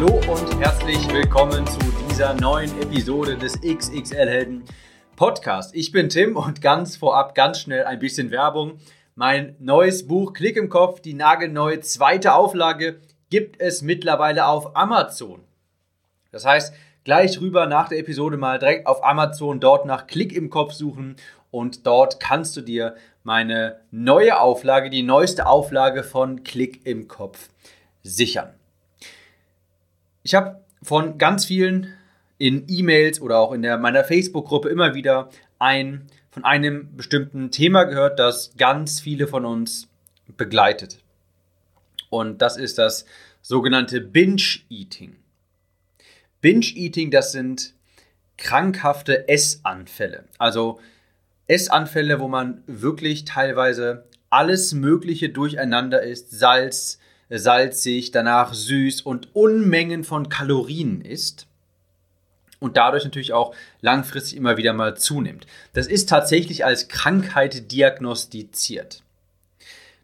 Hallo und herzlich willkommen zu dieser neuen Episode des XXL Helden Podcast. Ich bin Tim und ganz vorab ganz schnell ein bisschen Werbung. Mein neues Buch Klick im Kopf, die nagelneue zweite Auflage, gibt es mittlerweile auf Amazon. Das heißt, gleich rüber nach der Episode mal direkt auf Amazon dort nach Klick im Kopf suchen und dort kannst du dir meine neue Auflage, die neueste Auflage von Klick im Kopf sichern. Ich habe von ganz vielen in E-Mails oder auch in der, meiner Facebook-Gruppe immer wieder ein von einem bestimmten Thema gehört, das ganz viele von uns begleitet. Und das ist das sogenannte Binge-Eating. Binge-Eating, das sind krankhafte Essanfälle. Also Essanfälle, wo man wirklich teilweise alles Mögliche durcheinander isst, Salz, salzig, danach süß und Unmengen von Kalorien isst und dadurch natürlich auch langfristig immer wieder mal zunimmt. Das ist tatsächlich als Krankheit diagnostiziert.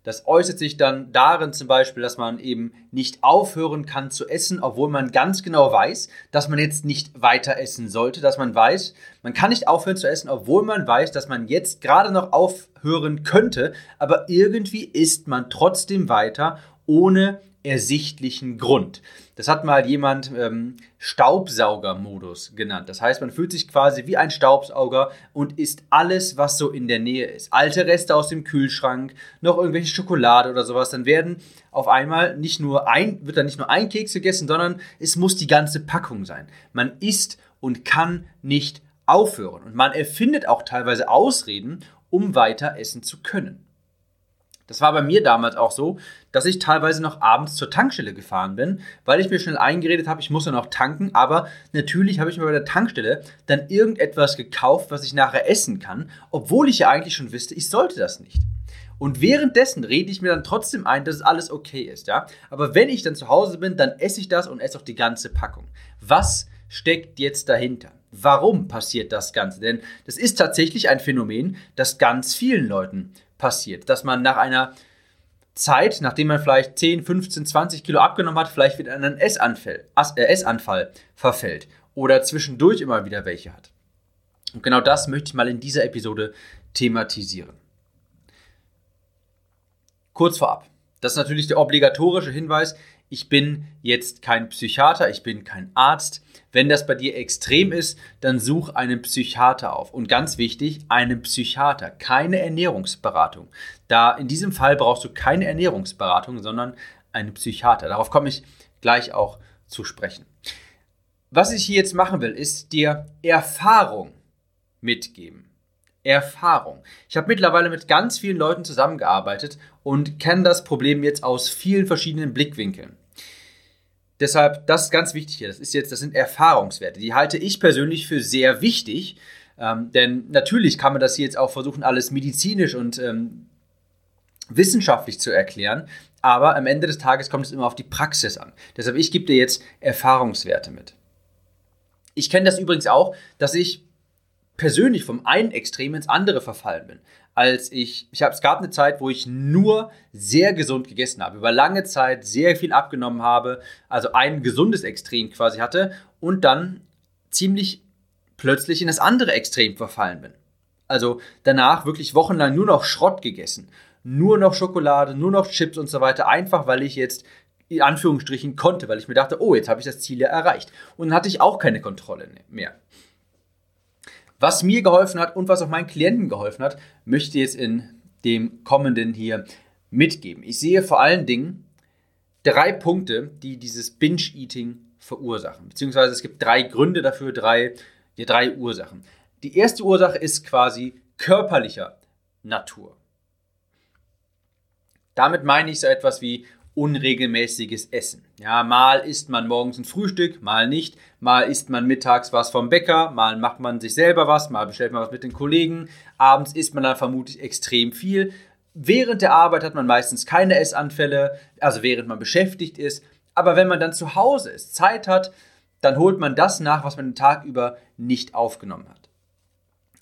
Das äußert sich dann darin zum Beispiel, dass man eben nicht aufhören kann zu essen, obwohl man ganz genau weiß, dass man jetzt nicht weiter essen sollte, dass man weiß, man kann nicht aufhören zu essen, obwohl man weiß, dass man jetzt gerade noch aufhören könnte, aber irgendwie isst man trotzdem weiter, ohne ersichtlichen Grund. Das hat mal jemand ähm, Staubsaugermodus genannt. Das heißt, man fühlt sich quasi wie ein Staubsauger und isst alles, was so in der Nähe ist. Alte Reste aus dem Kühlschrank, noch irgendwelche Schokolade oder sowas. Dann werden auf einmal nicht nur ein, wird dann nicht nur ein Keks gegessen, sondern es muss die ganze Packung sein. Man isst und kann nicht aufhören. Und man erfindet auch teilweise Ausreden, um weiter essen zu können. Das war bei mir damals auch so, dass ich teilweise noch abends zur Tankstelle gefahren bin, weil ich mir schnell eingeredet habe, ich muss ja noch tanken, aber natürlich habe ich mir bei der Tankstelle dann irgendetwas gekauft, was ich nachher essen kann, obwohl ich ja eigentlich schon wüsste, ich sollte das nicht. Und währenddessen rede ich mir dann trotzdem ein, dass alles okay ist, ja. Aber wenn ich dann zu Hause bin, dann esse ich das und esse auch die ganze Packung. Was steckt jetzt dahinter? Warum passiert das Ganze? Denn das ist tatsächlich ein Phänomen, das ganz vielen Leuten passiert. Dass man nach einer Zeit, nachdem man vielleicht 10, 15, 20 Kilo abgenommen hat, vielleicht wieder in einen Essanfall, äh, Essanfall verfällt oder zwischendurch immer wieder welche hat. Und genau das möchte ich mal in dieser Episode thematisieren. Kurz vorab. Das ist natürlich der obligatorische Hinweis ich bin jetzt kein Psychiater, ich bin kein Arzt. Wenn das bei dir extrem ist, dann such einen Psychiater auf. Und ganz wichtig, einen Psychiater, keine Ernährungsberatung. Da in diesem Fall brauchst du keine Ernährungsberatung, sondern einen Psychiater. Darauf komme ich gleich auch zu sprechen. Was ich hier jetzt machen will, ist dir Erfahrung mitgeben. Erfahrung. Ich habe mittlerweile mit ganz vielen Leuten zusammengearbeitet und kenne das Problem jetzt aus vielen verschiedenen Blickwinkeln. Deshalb, das ist ganz wichtig hier. Das ist jetzt, das sind Erfahrungswerte. Die halte ich persönlich für sehr wichtig. Ähm, denn natürlich kann man das hier jetzt auch versuchen, alles medizinisch und ähm, wissenschaftlich zu erklären. Aber am Ende des Tages kommt es immer auf die Praxis an. Deshalb, ich gebe dir jetzt Erfahrungswerte mit. Ich kenne das übrigens auch, dass ich persönlich vom einen Extrem ins andere verfallen bin. Als ich, ich habe, es gab eine Zeit, wo ich nur sehr gesund gegessen habe, über lange Zeit sehr viel abgenommen habe, also ein gesundes Extrem quasi hatte und dann ziemlich plötzlich in das andere Extrem verfallen bin. Also danach wirklich wochenlang nur noch Schrott gegessen, nur noch Schokolade, nur noch Chips und so weiter, einfach weil ich jetzt in Anführungsstrichen konnte, weil ich mir dachte, oh, jetzt habe ich das Ziel ja erreicht. Und dann hatte ich auch keine Kontrolle mehr. Was mir geholfen hat und was auch meinen Klienten geholfen hat, möchte ich jetzt in dem kommenden hier mitgeben. Ich sehe vor allen Dingen drei Punkte, die dieses Binge-Eating verursachen. Beziehungsweise es gibt drei Gründe dafür, drei, die drei Ursachen. Die erste Ursache ist quasi körperlicher Natur. Damit meine ich so etwas wie unregelmäßiges Essen. Ja, mal isst man morgens ein Frühstück, mal nicht, mal isst man mittags was vom Bäcker, mal macht man sich selber was, mal bestellt man was mit den Kollegen, abends isst man dann vermutlich extrem viel. Während der Arbeit hat man meistens keine Essanfälle, also während man beschäftigt ist, aber wenn man dann zu Hause ist, Zeit hat, dann holt man das nach, was man den Tag über nicht aufgenommen hat.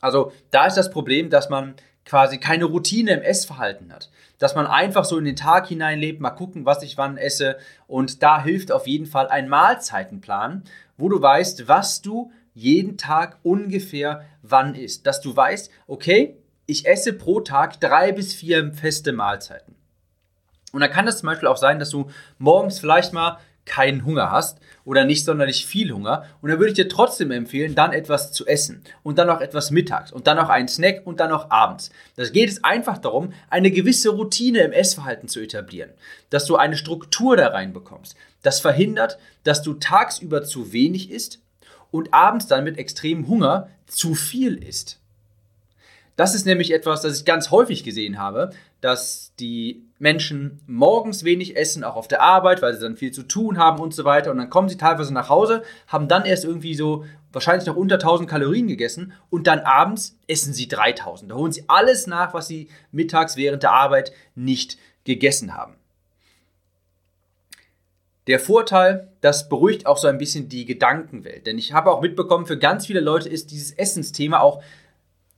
Also da ist das Problem, dass man quasi keine Routine im Essverhalten hat. Dass man einfach so in den Tag hineinlebt, mal gucken, was ich wann esse. Und da hilft auf jeden Fall ein Mahlzeitenplan, wo du weißt, was du jeden Tag ungefähr wann isst. Dass du weißt, okay, ich esse pro Tag drei bis vier feste Mahlzeiten. Und dann kann es zum Beispiel auch sein, dass du morgens vielleicht mal keinen Hunger hast oder nicht sonderlich viel Hunger. Und dann würde ich dir trotzdem empfehlen, dann etwas zu essen und dann noch etwas mittags und dann noch einen Snack und dann noch abends. Das geht es einfach darum, eine gewisse Routine im Essverhalten zu etablieren, dass du eine Struktur da reinbekommst. Das verhindert, dass du tagsüber zu wenig isst und abends dann mit extremem Hunger zu viel isst. Das ist nämlich etwas, das ich ganz häufig gesehen habe, dass die Menschen morgens wenig essen, auch auf der Arbeit, weil sie dann viel zu tun haben und so weiter. Und dann kommen sie teilweise nach Hause, haben dann erst irgendwie so wahrscheinlich noch unter 1000 Kalorien gegessen und dann abends essen sie 3000. Da holen sie alles nach, was sie mittags während der Arbeit nicht gegessen haben. Der Vorteil, das beruhigt auch so ein bisschen die Gedankenwelt. Denn ich habe auch mitbekommen, für ganz viele Leute ist dieses Essensthema auch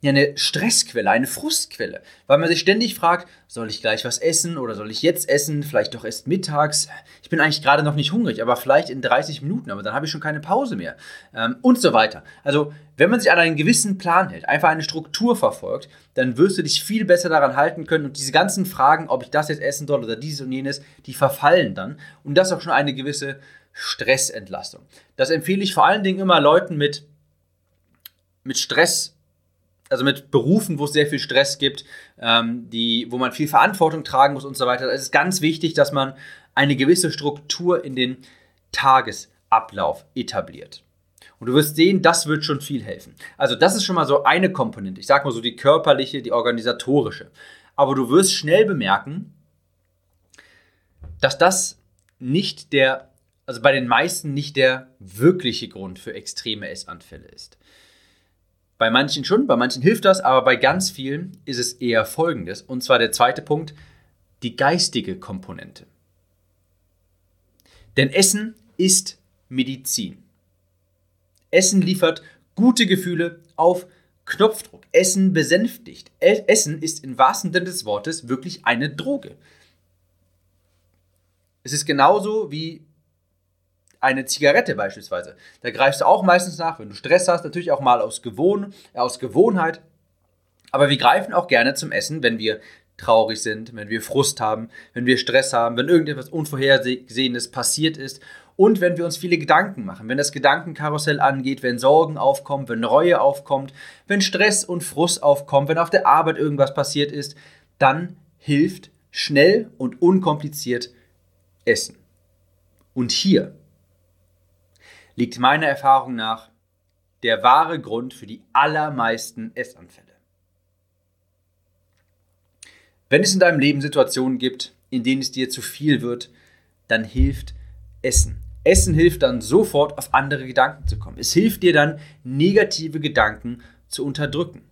ja eine Stressquelle, eine Frustquelle, weil man sich ständig fragt, soll ich gleich was essen oder soll ich jetzt essen, vielleicht doch erst mittags. Ich bin eigentlich gerade noch nicht hungrig, aber vielleicht in 30 Minuten, aber dann habe ich schon keine Pause mehr ähm, und so weiter. Also wenn man sich an einen gewissen Plan hält, einfach eine Struktur verfolgt, dann wirst du dich viel besser daran halten können und diese ganzen Fragen, ob ich das jetzt essen soll oder dieses und jenes, die verfallen dann und das auch schon eine gewisse Stressentlastung. Das empfehle ich vor allen Dingen immer Leuten mit mit Stress also mit Berufen, wo es sehr viel Stress gibt, ähm, die, wo man viel Verantwortung tragen muss und so weiter, es ist ganz wichtig, dass man eine gewisse Struktur in den Tagesablauf etabliert. Und du wirst sehen, das wird schon viel helfen. Also das ist schon mal so eine Komponente. Ich sage mal so die körperliche, die organisatorische. Aber du wirst schnell bemerken, dass das nicht der, also bei den meisten nicht der wirkliche Grund für extreme Essanfälle ist. Bei manchen schon, bei manchen hilft das, aber bei ganz vielen ist es eher folgendes. Und zwar der zweite Punkt, die geistige Komponente. Denn Essen ist Medizin. Essen liefert gute Gefühle auf Knopfdruck. Essen besänftigt. Essen ist im wahrsten Sinne des Wortes wirklich eine Droge. Es ist genauso wie eine Zigarette beispielsweise. Da greifst du auch meistens nach, wenn du Stress hast, natürlich auch mal aus, Gewohn äh, aus Gewohnheit. Aber wir greifen auch gerne zum Essen, wenn wir traurig sind, wenn wir Frust haben, wenn wir Stress haben, wenn irgendetwas Unvorhergesehenes passiert ist und wenn wir uns viele Gedanken machen, wenn das Gedankenkarussell angeht, wenn Sorgen aufkommen, wenn Reue aufkommt, wenn Stress und Frust aufkommt, wenn auf der Arbeit irgendwas passiert ist, dann hilft schnell und unkompliziert Essen. Und hier liegt meiner Erfahrung nach der wahre Grund für die allermeisten Essanfälle. Wenn es in deinem Leben Situationen gibt, in denen es dir zu viel wird, dann hilft Essen. Essen hilft dann sofort auf andere Gedanken zu kommen. Es hilft dir dann, negative Gedanken zu unterdrücken.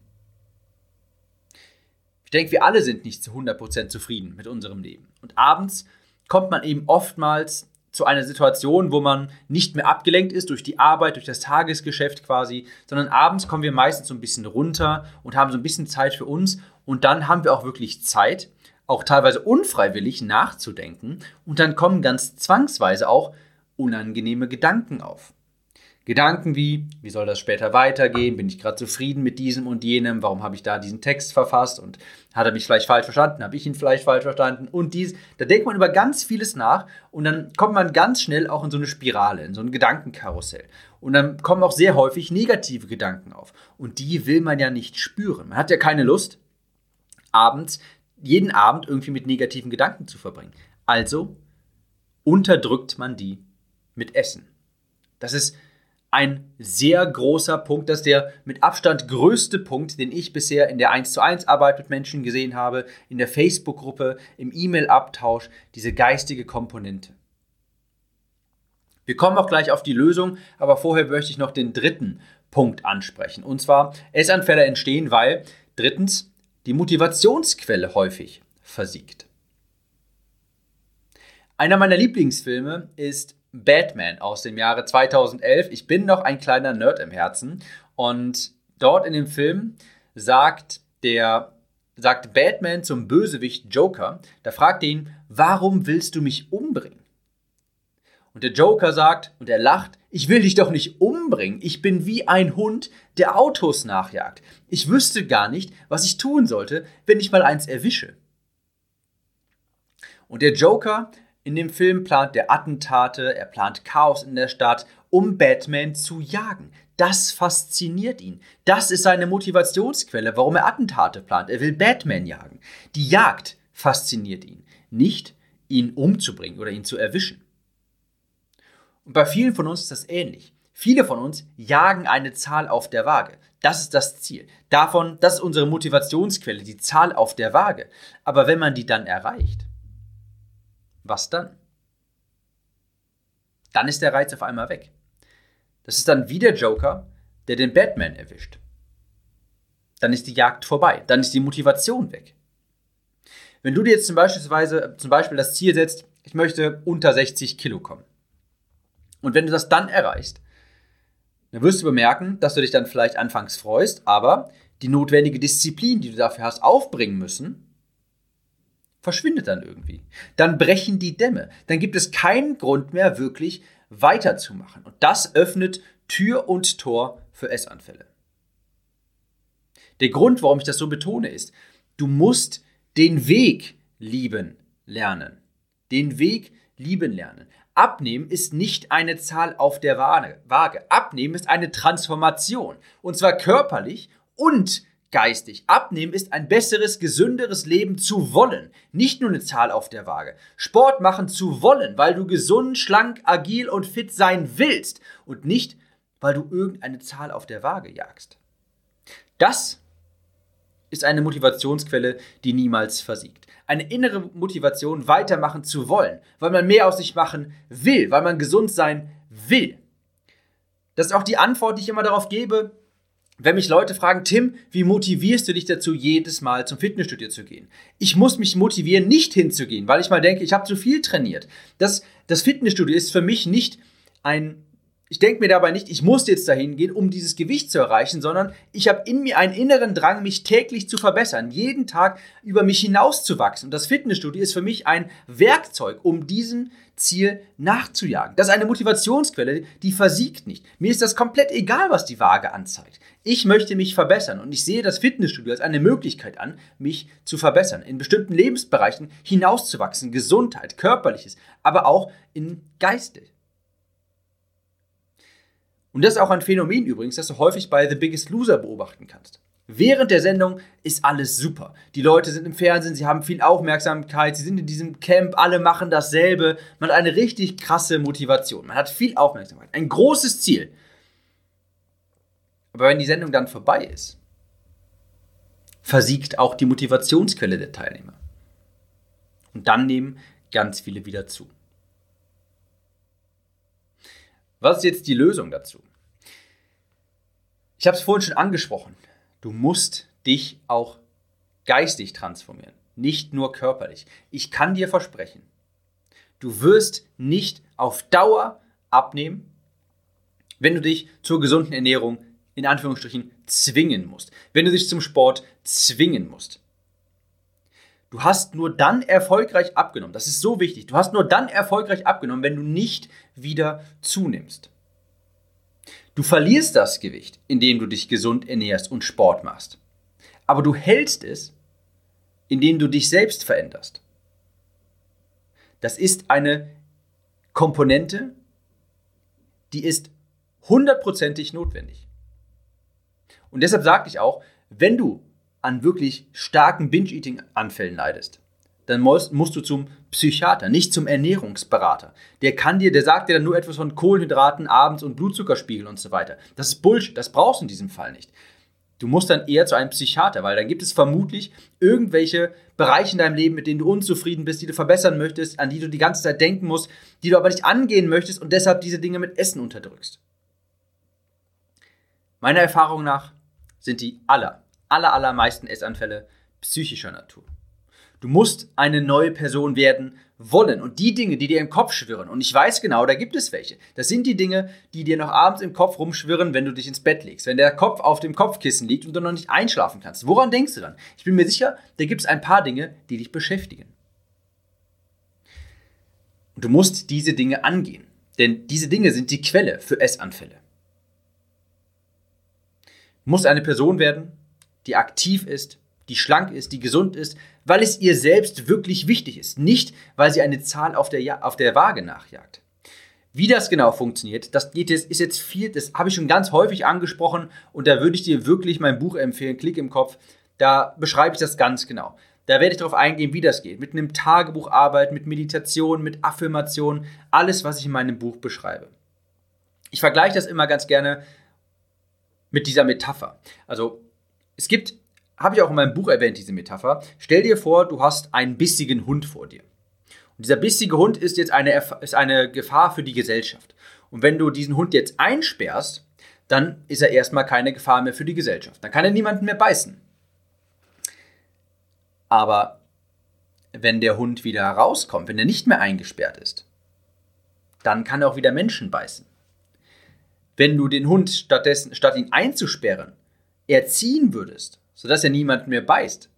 Ich denke, wir alle sind nicht zu 100% zufrieden mit unserem Leben. Und abends kommt man eben oftmals zu einer Situation, wo man nicht mehr abgelenkt ist durch die Arbeit, durch das Tagesgeschäft quasi, sondern abends kommen wir meistens so ein bisschen runter und haben so ein bisschen Zeit für uns und dann haben wir auch wirklich Zeit, auch teilweise unfreiwillig nachzudenken und dann kommen ganz zwangsweise auch unangenehme Gedanken auf. Gedanken wie, wie soll das später weitergehen? Bin ich gerade zufrieden mit diesem und jenem? Warum habe ich da diesen Text verfasst? Und hat er mich vielleicht falsch verstanden? Habe ich ihn vielleicht falsch verstanden? Und dies, da denkt man über ganz vieles nach und dann kommt man ganz schnell auch in so eine Spirale, in so ein Gedankenkarussell. Und dann kommen auch sehr häufig negative Gedanken auf. Und die will man ja nicht spüren. Man hat ja keine Lust, abends, jeden Abend irgendwie mit negativen Gedanken zu verbringen. Also unterdrückt man die mit Essen. Das ist ein sehr großer Punkt. Das ist der mit Abstand größte Punkt, den ich bisher in der 1 zu 1 Arbeit mit Menschen gesehen habe, in der Facebook-Gruppe, im E-Mail-Abtausch, diese geistige Komponente. Wir kommen auch gleich auf die Lösung, aber vorher möchte ich noch den dritten Punkt ansprechen. Und zwar, Essanfälle entstehen, weil drittens die Motivationsquelle häufig versiegt. Einer meiner Lieblingsfilme ist Batman aus dem Jahre 2011. Ich bin noch ein kleiner Nerd im Herzen und dort in dem Film sagt der sagt Batman zum Bösewicht Joker, da fragt er ihn, warum willst du mich umbringen? Und der Joker sagt und er lacht, ich will dich doch nicht umbringen, ich bin wie ein Hund, der Autos nachjagt. Ich wüsste gar nicht, was ich tun sollte, wenn ich mal eins erwische. Und der Joker in dem Film plant er Attentate, er plant Chaos in der Stadt, um Batman zu jagen. Das fasziniert ihn. Das ist seine Motivationsquelle, warum er Attentate plant. Er will Batman jagen. Die Jagd fasziniert ihn, nicht ihn umzubringen oder ihn zu erwischen. Und bei vielen von uns ist das ähnlich. Viele von uns jagen eine Zahl auf der Waage. Das ist das Ziel. Davon, das ist unsere Motivationsquelle, die Zahl auf der Waage. Aber wenn man die dann erreicht, was dann? Dann ist der Reiz auf einmal weg. Das ist dann wie der Joker, der den Batman erwischt. Dann ist die Jagd vorbei. Dann ist die Motivation weg. Wenn du dir jetzt zum Beispiel, zum Beispiel das Ziel setzt, ich möchte unter 60 Kilo kommen. Und wenn du das dann erreichst, dann wirst du bemerken, dass du dich dann vielleicht anfangs freust, aber die notwendige Disziplin, die du dafür hast aufbringen müssen, verschwindet dann irgendwie. Dann brechen die Dämme. Dann gibt es keinen Grund mehr, wirklich weiterzumachen. Und das öffnet Tür und Tor für Essanfälle. Der Grund, warum ich das so betone, ist, du musst den Weg lieben lernen. Den Weg lieben lernen. Abnehmen ist nicht eine Zahl auf der Waage. Abnehmen ist eine Transformation. Und zwar körperlich und geistig. Abnehmen ist ein besseres, gesünderes Leben zu wollen. Nicht nur eine Zahl auf der Waage. Sport machen zu wollen, weil du gesund, schlank, agil und fit sein willst. Und nicht, weil du irgendeine Zahl auf der Waage jagst. Das ist eine Motivationsquelle, die niemals versiegt. Eine innere Motivation, weitermachen zu wollen, weil man mehr aus sich machen will, weil man gesund sein will. Das ist auch die Antwort, die ich immer darauf gebe, wenn mich Leute fragen, Tim, wie motivierst du dich dazu, jedes Mal zum Fitnessstudio zu gehen? Ich muss mich motivieren, nicht hinzugehen, weil ich mal denke, ich habe zu viel trainiert. Das, das Fitnessstudio ist für mich nicht ein ich denke mir dabei nicht, ich muss jetzt dahin gehen, um dieses Gewicht zu erreichen, sondern ich habe in mir einen inneren Drang, mich täglich zu verbessern, jeden Tag über mich hinauszuwachsen. Und das Fitnessstudio ist für mich ein Werkzeug, um diesem Ziel nachzujagen. Das ist eine Motivationsquelle, die versiegt nicht. Mir ist das komplett egal, was die Waage anzeigt. Ich möchte mich verbessern und ich sehe das Fitnessstudio als eine Möglichkeit an, mich zu verbessern, in bestimmten Lebensbereichen hinauszuwachsen, Gesundheit, körperliches, aber auch in geistig. Und das ist auch ein Phänomen übrigens, das du häufig bei The Biggest Loser beobachten kannst. Während der Sendung ist alles super. Die Leute sind im Fernsehen, sie haben viel Aufmerksamkeit, sie sind in diesem Camp, alle machen dasselbe. Man hat eine richtig krasse Motivation. Man hat viel Aufmerksamkeit, ein großes Ziel. Aber wenn die Sendung dann vorbei ist, versiegt auch die Motivationsquelle der Teilnehmer. Und dann nehmen ganz viele wieder zu. Was ist jetzt die Lösung dazu? Ich habe es vorhin schon angesprochen. Du musst dich auch geistig transformieren, nicht nur körperlich. Ich kann dir versprechen, du wirst nicht auf Dauer abnehmen, wenn du dich zur gesunden Ernährung in Anführungsstrichen zwingen musst, wenn du dich zum Sport zwingen musst. Du hast nur dann erfolgreich abgenommen. Das ist so wichtig. Du hast nur dann erfolgreich abgenommen, wenn du nicht wieder zunimmst. Du verlierst das Gewicht, indem du dich gesund ernährst und Sport machst. Aber du hältst es, indem du dich selbst veränderst. Das ist eine Komponente, die ist hundertprozentig notwendig. Und deshalb sage ich auch, wenn du an wirklich starken Binge-Eating-Anfällen leidest, dann musst, musst du zum Psychiater, nicht zum Ernährungsberater. Der kann dir, der sagt dir dann nur etwas von Kohlenhydraten abends und Blutzuckerspiegel und so weiter. Das ist Bullshit, das brauchst du in diesem Fall nicht. Du musst dann eher zu einem Psychiater, weil dann gibt es vermutlich irgendwelche Bereiche in deinem Leben, mit denen du unzufrieden bist, die du verbessern möchtest, an die du die ganze Zeit denken musst, die du aber nicht angehen möchtest und deshalb diese Dinge mit Essen unterdrückst. Meiner Erfahrung nach sind die aller, aller, allermeisten Essanfälle psychischer Natur. Du musst eine neue Person werden wollen. Und die Dinge, die dir im Kopf schwirren, und ich weiß genau, da gibt es welche. Das sind die Dinge, die dir noch abends im Kopf rumschwirren, wenn du dich ins Bett legst. Wenn der Kopf auf dem Kopfkissen liegt und du noch nicht einschlafen kannst. Woran denkst du dann? Ich bin mir sicher, da gibt es ein paar Dinge, die dich beschäftigen. Und du musst diese Dinge angehen. Denn diese Dinge sind die Quelle für Essanfälle. Du musst eine Person werden, die aktiv ist, die schlank ist, die gesund ist, weil es ihr selbst wirklich wichtig ist, nicht weil sie eine Zahl auf der, auf der Waage nachjagt. Wie das genau funktioniert, das geht jetzt, ist jetzt viel, das habe ich schon ganz häufig angesprochen und da würde ich dir wirklich mein Buch empfehlen, Klick im Kopf. Da beschreibe ich das ganz genau. Da werde ich darauf eingehen, wie das geht. Mit einem Tagebuch arbeiten, mit Meditation, mit Affirmation, alles, was ich in meinem Buch beschreibe. Ich vergleiche das immer ganz gerne mit dieser Metapher. Also es gibt habe ich auch in meinem Buch erwähnt, diese Metapher. Stell dir vor, du hast einen bissigen Hund vor dir. Und dieser bissige Hund ist jetzt eine, ist eine Gefahr für die Gesellschaft. Und wenn du diesen Hund jetzt einsperrst, dann ist er erstmal keine Gefahr mehr für die Gesellschaft. Dann kann er niemanden mehr beißen. Aber wenn der Hund wieder rauskommt, wenn er nicht mehr eingesperrt ist, dann kann er auch wieder Menschen beißen. Wenn du den Hund stattdessen, statt ihn einzusperren, erziehen würdest, sodass er niemand mehr beißt,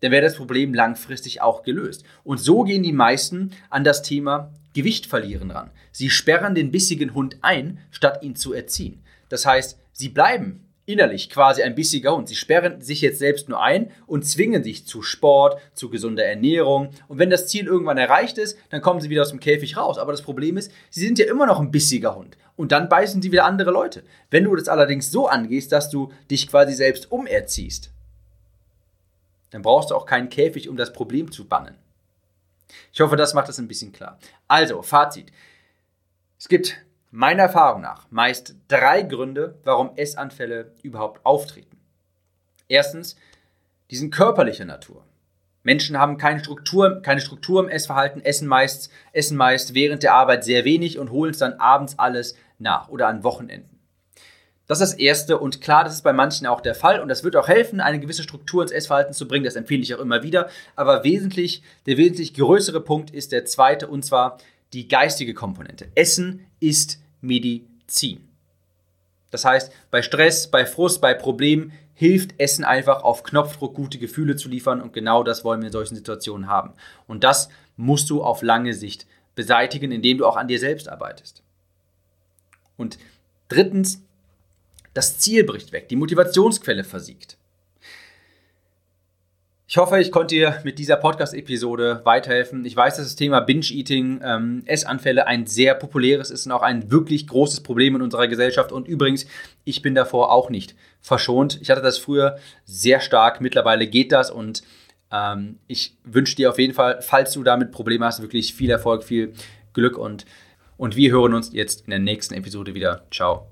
dann wäre das Problem langfristig auch gelöst. Und so gehen die meisten an das Thema Gewicht verlieren ran. Sie sperren den bissigen Hund ein, statt ihn zu erziehen. Das heißt, sie bleiben innerlich quasi ein bissiger Hund. Sie sperren sich jetzt selbst nur ein und zwingen sich zu Sport, zu gesunder Ernährung. Und wenn das Ziel irgendwann erreicht ist, dann kommen sie wieder aus dem Käfig raus. Aber das Problem ist, sie sind ja immer noch ein bissiger Hund. Und dann beißen sie wieder andere Leute. Wenn du das allerdings so angehst, dass du dich quasi selbst umerziehst, dann brauchst du auch keinen Käfig, um das Problem zu bannen. Ich hoffe, das macht das ein bisschen klar. Also, Fazit. Es gibt meiner Erfahrung nach meist drei Gründe, warum Essanfälle überhaupt auftreten. Erstens, die sind körperlicher Natur. Menschen haben keine Struktur, keine Struktur im Essverhalten, essen meist, essen meist während der Arbeit sehr wenig und holen es dann abends alles nach oder an Wochenenden. Das ist das Erste und klar, das ist bei manchen auch der Fall und das wird auch helfen, eine gewisse Struktur ins Essverhalten zu bringen. Das empfehle ich auch immer wieder. Aber wesentlich, der wesentlich größere Punkt ist der zweite und zwar die geistige Komponente. Essen ist Medizin. Das heißt, bei Stress, bei Frust, bei Problemen hilft Essen einfach auf Knopfdruck gute Gefühle zu liefern und genau das wollen wir in solchen Situationen haben. Und das musst du auf lange Sicht beseitigen, indem du auch an dir selbst arbeitest. Und drittens, das Ziel bricht weg, die Motivationsquelle versiegt. Ich hoffe, ich konnte dir mit dieser Podcast-Episode weiterhelfen. Ich weiß, dass das Thema Binge-Eating, ähm, Essanfälle ein sehr populäres ist und auch ein wirklich großes Problem in unserer Gesellschaft. Und übrigens, ich bin davor auch nicht verschont. Ich hatte das früher sehr stark. Mittlerweile geht das und ähm, ich wünsche dir auf jeden Fall, falls du damit Probleme hast, wirklich viel Erfolg, viel Glück und, und wir hören uns jetzt in der nächsten Episode wieder. Ciao.